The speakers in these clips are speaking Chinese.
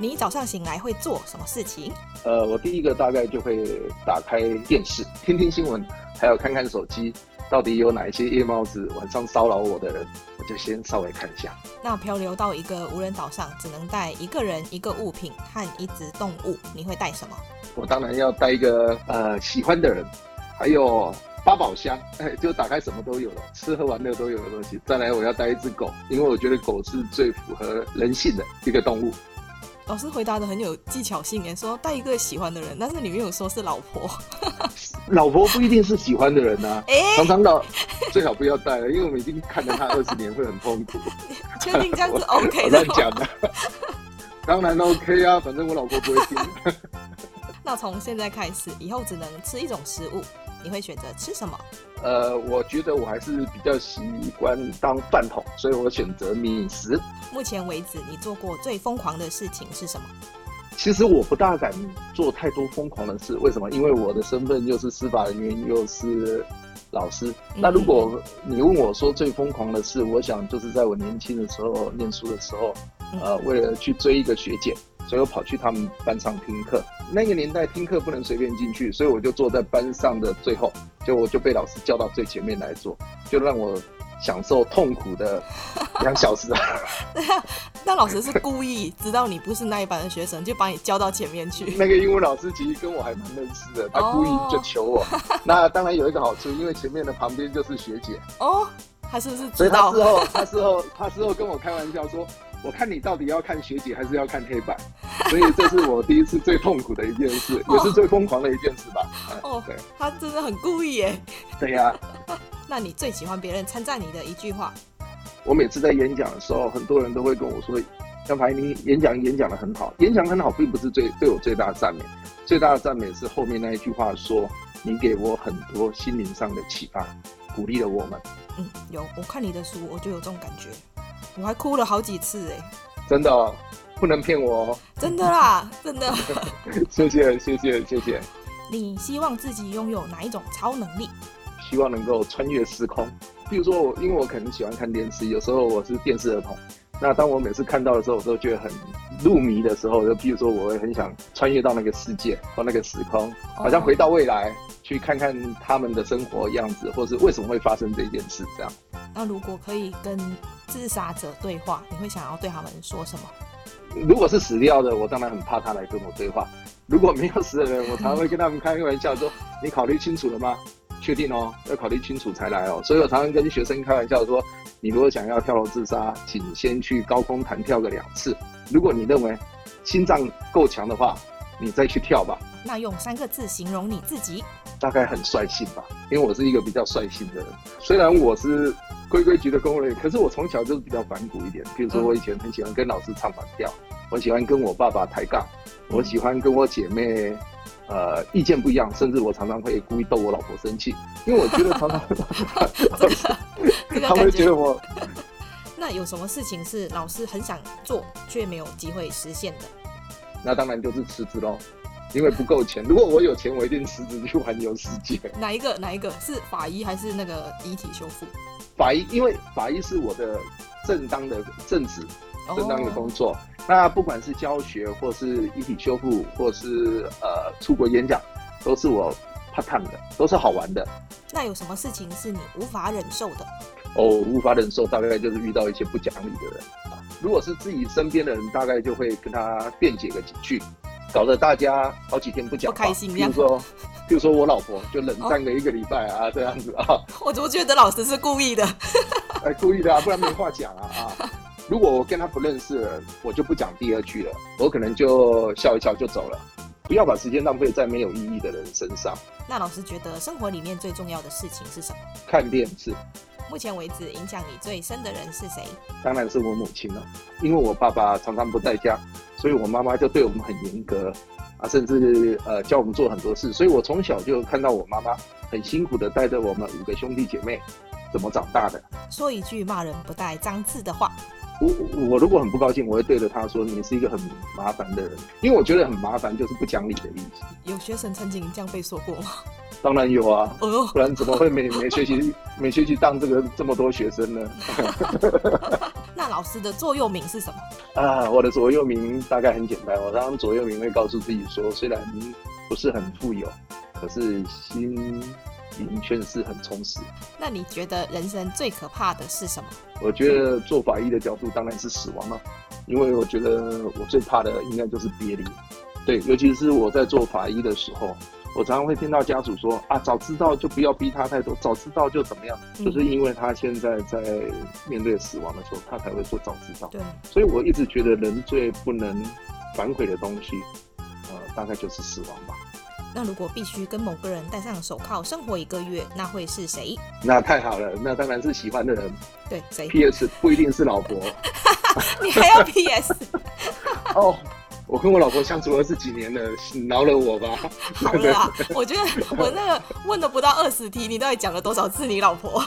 你早上醒来会做什么事情？呃，我第一个大概就会打开电视，听听新闻，还有看看手机，到底有哪一些夜猫子晚上骚扰我的人，我就先稍微看一下。那漂流到一个无人岛上，只能带一个人、一个物品和一只动物，你会带什么？我当然要带一个呃喜欢的人，还有。八宝箱，哎，就打开什么都有了，吃喝玩乐都有的东西。再来，我要带一只狗，因为我觉得狗是最符合人性的一个动物。老师回答的很有技巧性，诶，说带一个喜欢的人，但是里面有说是老婆。老婆不一定是喜欢的人呐、啊，欸、常常老最好不要带了，因为我们已经看了他二十年，会很痛苦。确定这样子 OK 的？乱讲的。当然 OK 啊，反正我老婆不会听。那从现在开始，以后只能吃一种食物。你会选择吃什么？呃，我觉得我还是比较习惯当饭桶，所以我选择米食。目前为止，你做过最疯狂的事情是什么？其实我不大敢做太多疯狂的事，为什么？因为我的身份又是司法人员，又是老师。嗯、那如果你问我说最疯狂的事，我想就是在我年轻的时候念书的时候，呃，为了去追一个学姐。所以我跑去他们班上听课。那个年代听课不能随便进去，所以我就坐在班上的最后，就我就被老师叫到最前面来坐，就让我享受痛苦的 两小时啊。那老师是故意知道你不是那一班的学生，就把你叫到前面去。那个英文老师其实跟我还蛮认识的，他故意就求我。Oh. 那当然有一个好处，因为前面的旁边就是学姐。哦，oh, 他是不是知道？所以他事后，他事后，他事后跟我开玩笑说。我看你到底要看学姐还是要看黑板，所以这是我第一次最痛苦的一件事，也是最疯狂的一件事吧。哦，对，他真的很故意耶。对呀。那你最喜欢别人称赞你的一句话？我每次在演讲的时候，很多人都会跟我说：“张排，你演讲演讲的很好。”演讲很好，并不是最对我最大的赞美，最大的赞美是后面那一句话说：“你给我很多心灵上的启发，鼓励了我们。”嗯，有，我看你的书，我就有这种感觉。我还哭了好几次哎，真的、哦，不能骗我哦，真的啦，真的。谢谢谢谢谢谢。你希望自己拥有哪一种超能力？希望能够穿越时空。比如说我，因为我可能喜欢看电视，有时候我是电视儿童。那当我每次看到的时候，我都觉得很入迷的时候，就比如说我会很想穿越到那个世界或那个时空，好像回到未来。Oh. 去看看他们的生活样子，或是为什么会发生这件事，这样。那如果可以跟自杀者对话，你会想要对他们说什么？如果是死掉的，我当然很怕他来跟我对话。如果没有死的人，我常常会跟他们开个玩笑说：“你考虑清楚了吗？确定哦，要考虑清楚才来哦。”所以我常常跟学生开玩笑说：“你如果想要跳楼自杀，请先去高空弹跳个两次。如果你认为心脏够强的话，你再去跳吧。”那用三个字形容你自己？大概很率性吧，因为我是一个比较率性的人。虽然我是规规矩的工人，可是我从小就是比较反骨一点。比如说，我以前很喜欢跟老师唱反调，我喜欢跟我爸爸抬杠，我喜欢跟我姐妹，呃，意见不一样，甚至我常常会故意逗我老婆生气，因为我觉得常常 他会觉得我。那有什么事情是老师很想做却没有机会实现的？那当然就是辞职喽。因为不够钱，如果我有钱，我一定辞职去环游世界。哪一个？哪一个是法医还是那个遗体修复？法医，因为法医是我的正当的正职，正当的工作。Oh. 那不管是教学，或是遗体修复，或是呃出国演讲，都是我 part time 的，都是好玩的。那有什么事情是你无法忍受的？哦，无法忍受，大概就是遇到一些不讲理的人。如果是自己身边的人，大概就会跟他辩解个几句。搞得大家好几天不讲话，不开心。比如说，比如说我老婆就冷战了一个礼拜啊，哦、这样子啊。我怎么觉得老师是故意的？哎，故意的啊，不然没话讲啊啊！如果我跟他不认识了，我就不讲第二句了，我可能就笑一笑就走了。不要把时间浪费在没有意义的人身上。那老师觉得生活里面最重要的事情是什么？看电视。目前为止，影响你最深的人是谁？当然是我母亲了，因为我爸爸常常不在家，所以我妈妈就对我们很严格啊，甚至呃教我们做很多事，所以我从小就看到我妈妈很辛苦的带着我们五个兄弟姐妹怎么长大的。说一句骂人不带脏字的话。我我如果很不高兴，我会对着他说：“你是一个很麻烦的人。”因为我觉得很麻烦就是不讲理的意思。有学生曾经这样被说过吗？当然有啊，不然怎么会每每学期每学期当这个这么多学生呢？那老师的座右铭是什么？啊，我的座右铭大概很简单，我常常座右铭会告诉自己说，虽然不是很富有，可是心灵却是很充实。那你觉得人生最可怕的是什么？我觉得做法医的角度当然是死亡了，因为我觉得我最怕的应该就是别离。对，尤其是我在做法医的时候。我常常会听到家属说啊，早知道就不要逼他太多，早知道就怎么样，嗯、就是因为他现在在面对死亡的时候，他才会说早知道。对，所以我一直觉得人最不能反悔的东西，呃，大概就是死亡吧。那如果必须跟某个人戴上手铐生活一个月，那会是谁？那太好了，那当然是喜欢的人。对，谁？P.S. 不一定是老婆。你还要 P.S. 哦。我跟我老婆相处二十几年了，饶了我吧。好了啦，我觉得我那个问了不到二十题，你到底讲了多少次你老婆？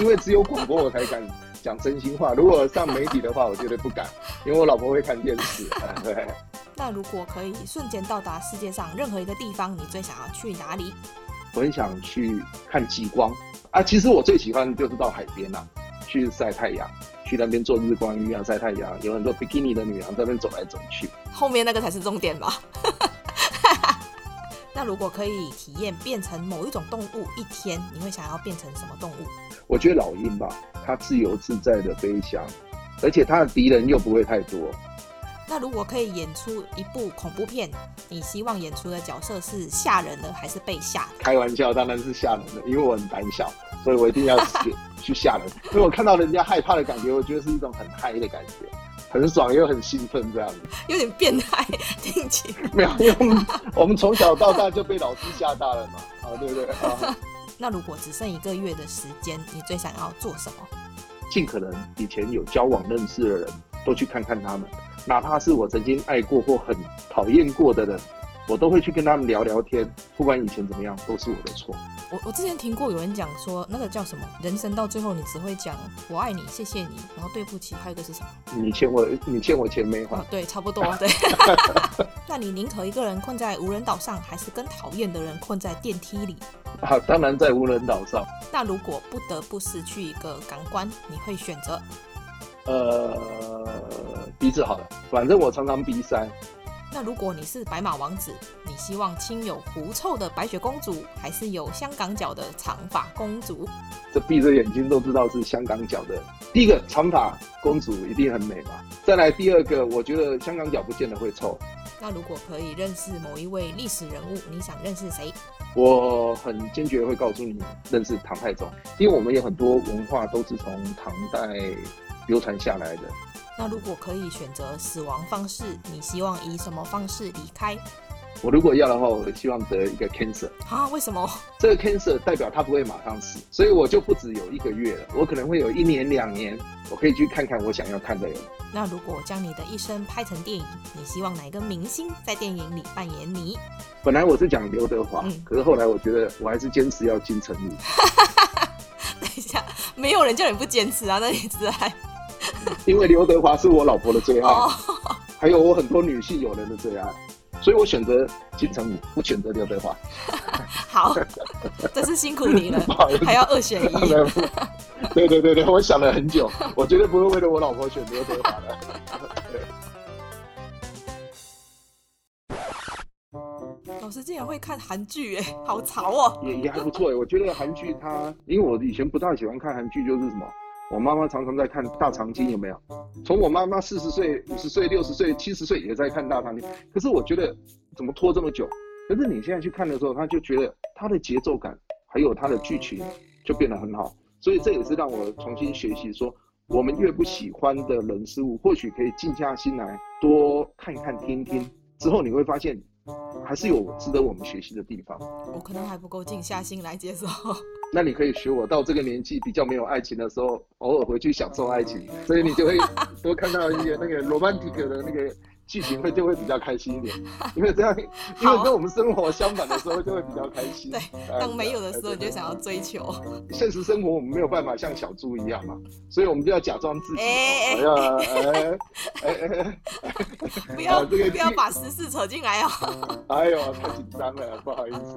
因为只有广播我才敢讲真心话，如果上媒体的话，我绝对不敢，因为我老婆会看电视。对。那如果可以瞬间到达世界上任何一个地方，你最想要去哪里？我很想去看极光啊！其实我最喜欢的就是到海边啊，去晒太阳。去那边做日光浴啊，晒太阳，有很多比基尼的女郎在那边走来走去。后面那个才是重点吧？那如果可以体验变成某一种动物一天，你会想要变成什么动物？我觉得老鹰吧，它自由自在的飞翔，而且它的敌人又不会太多。那如果可以演出一部恐怖片，你希望演出的角色是吓人的还是被吓？开玩笑，当然是吓人的，因为我很胆小，所以我一定要去 去吓人。因为我看到人家害怕的感觉，我觉得是一种很嗨的感觉，很爽又很兴奋，这样子。有点变态，听起来。没有，因为我们我们从小到大就被老师吓大了嘛，啊，对不对？啊。那如果只剩一个月的时间，你最想要做什么？尽可能以前有交往认识的人都去看看他们。哪怕是我曾经爱过或很讨厌过的人，我都会去跟他们聊聊天。不管以前怎么样，都是我的错。我我之前听过有人讲说，那个叫什么？人生到最后，你只会讲我爱你，谢谢你，然后对不起，还有一个是什么？你欠我，你欠我钱没还。哦，对，差不多。对。那你宁可一个人困在无人岛上，还是跟讨厌的人困在电梯里？啊，当然在无人岛上。那如果不得不失去一个感官，你会选择？呃，鼻子好了，反正我常常鼻塞。那如果你是白马王子，你希望亲有狐臭的白雪公主，还是有香港脚的长发公主？这闭着眼睛都知道是香港脚的。第一个长发公主一定很美吧？再来第二个，我觉得香港脚不见得会臭。那如果可以认识某一位历史人物，你想认识谁？我很坚决会告诉你，认识唐太宗，因为我们有很多文化都是从唐代。流传下来的。那如果可以选择死亡方式，你希望以什么方式离开？我如果要的话，我希望得一个 cancer。啊？为什么？这个 cancer 代表他不会马上死，所以我就不只有一个月了，我可能会有一年、两年，我可以去看看我想要看的人。那如果将你的一生拍成电影，你希望哪一个明星在电影里扮演你？本来我是讲刘德华，嗯，可是后来我觉得我还是坚持要金城武。等一下，没有人叫你不坚持啊？那你是爱？因为刘德华是我老婆的最爱，还有我很多女性友人的最爱，所以我选择金城武，不选择刘德华。好，真是辛苦你了，还要二选一。对对对对，我想了很久，我绝对不会为了我老婆选刘德华的。老师竟然会看韩剧，哎，好潮哦！也也还不错哎，我觉得韩剧它，因为我以前不大喜欢看韩剧，就是什么。我妈妈常常在看《大长今》，有没有？从我妈妈四十岁、五十岁、六十岁、七十岁也在看《大长今》，可是我觉得怎么拖这么久？可是你现在去看的时候，他就觉得它的节奏感还有它的剧情就变得很好，所以这也是让我重新学习说，我们越不喜欢的人事物，或许可以静下心来多看一看、听听，之后你会发现。还是有值得我们学习的地方。我可能还不够静下心来接受。那你可以学我，到这个年纪比较没有爱情的时候，偶尔回去享受爱情，所以你就会多看到一些那个 romantic 的那个。剧情会就会比较开心一点，因为这样，因为跟我们生活相反的时候就会比较开心。对，当没有的时候你就想要追求。现实生活我们没有办法像小猪一样嘛，所以我们就要假装自己。哎哎哎哎哎！不要这个不要把时事扯进来哦。哎呦，太紧张了，不好意思。